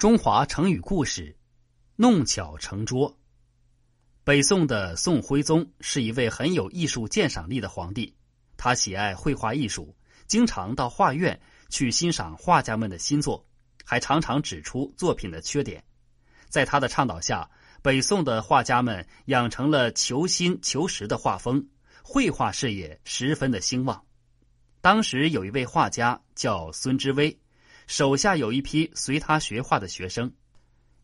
中华成语故事：弄巧成拙。北宋的宋徽宗是一位很有艺术鉴赏力的皇帝，他喜爱绘画艺术，经常到画院去欣赏画家们的新作，还常常指出作品的缺点。在他的倡导下，北宋的画家们养成了求新求实的画风，绘画事业十分的兴旺。当时有一位画家叫孙之微。手下有一批随他学画的学生。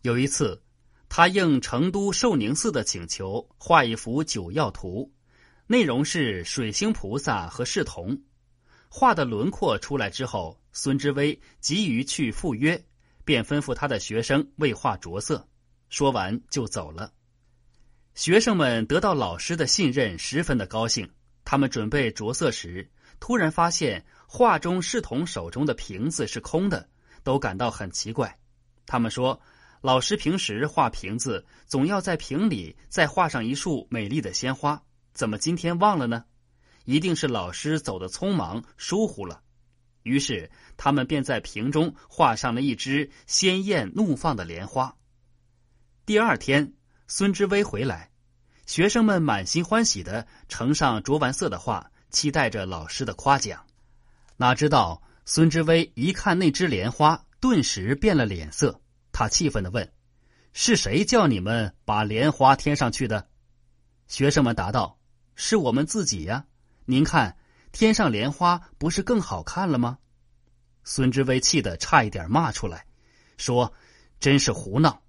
有一次，他应成都寿宁寺的请求，画一幅九曜图，内容是水星菩萨和侍童。画的轮廓出来之后，孙之微急于去赴约，便吩咐他的学生为画着色。说完就走了。学生们得到老师的信任，十分的高兴。他们准备着色时，突然发现。画中侍童手中的瓶子是空的，都感到很奇怪。他们说：“老师平时画瓶子，总要在瓶里再画上一束美丽的鲜花，怎么今天忘了呢？一定是老师走的匆忙，疏忽了。”于是他们便在瓶中画上了一只鲜艳怒放的莲花。第二天，孙之微回来，学生们满心欢喜的呈上着完色的画，期待着老师的夸奖。哪知道孙之微一看那只莲花，顿时变了脸色。他气愤的问：“是谁叫你们把莲花添上去的？”学生们答道：“是我们自己呀！您看，添上莲花不是更好看了吗？”孙之微气得差一点骂出来，说：“真是胡闹！”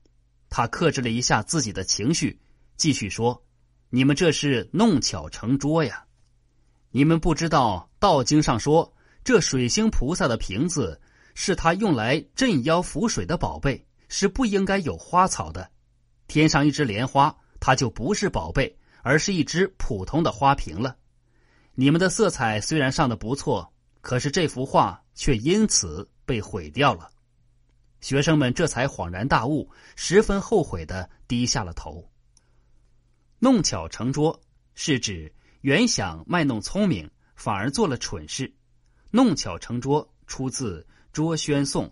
他克制了一下自己的情绪，继续说：“你们这是弄巧成拙呀！你们不知道《道经》上说。”这水星菩萨的瓶子是他用来镇妖伏水的宝贝，是不应该有花草的。添上一只莲花，它就不是宝贝，而是一只普通的花瓶了。你们的色彩虽然上的不错，可是这幅画却因此被毁掉了。学生们这才恍然大悟，十分后悔的低下了头。弄巧成拙是指原想卖弄聪明，反而做了蠢事。弄巧成拙出自《卓宣颂》。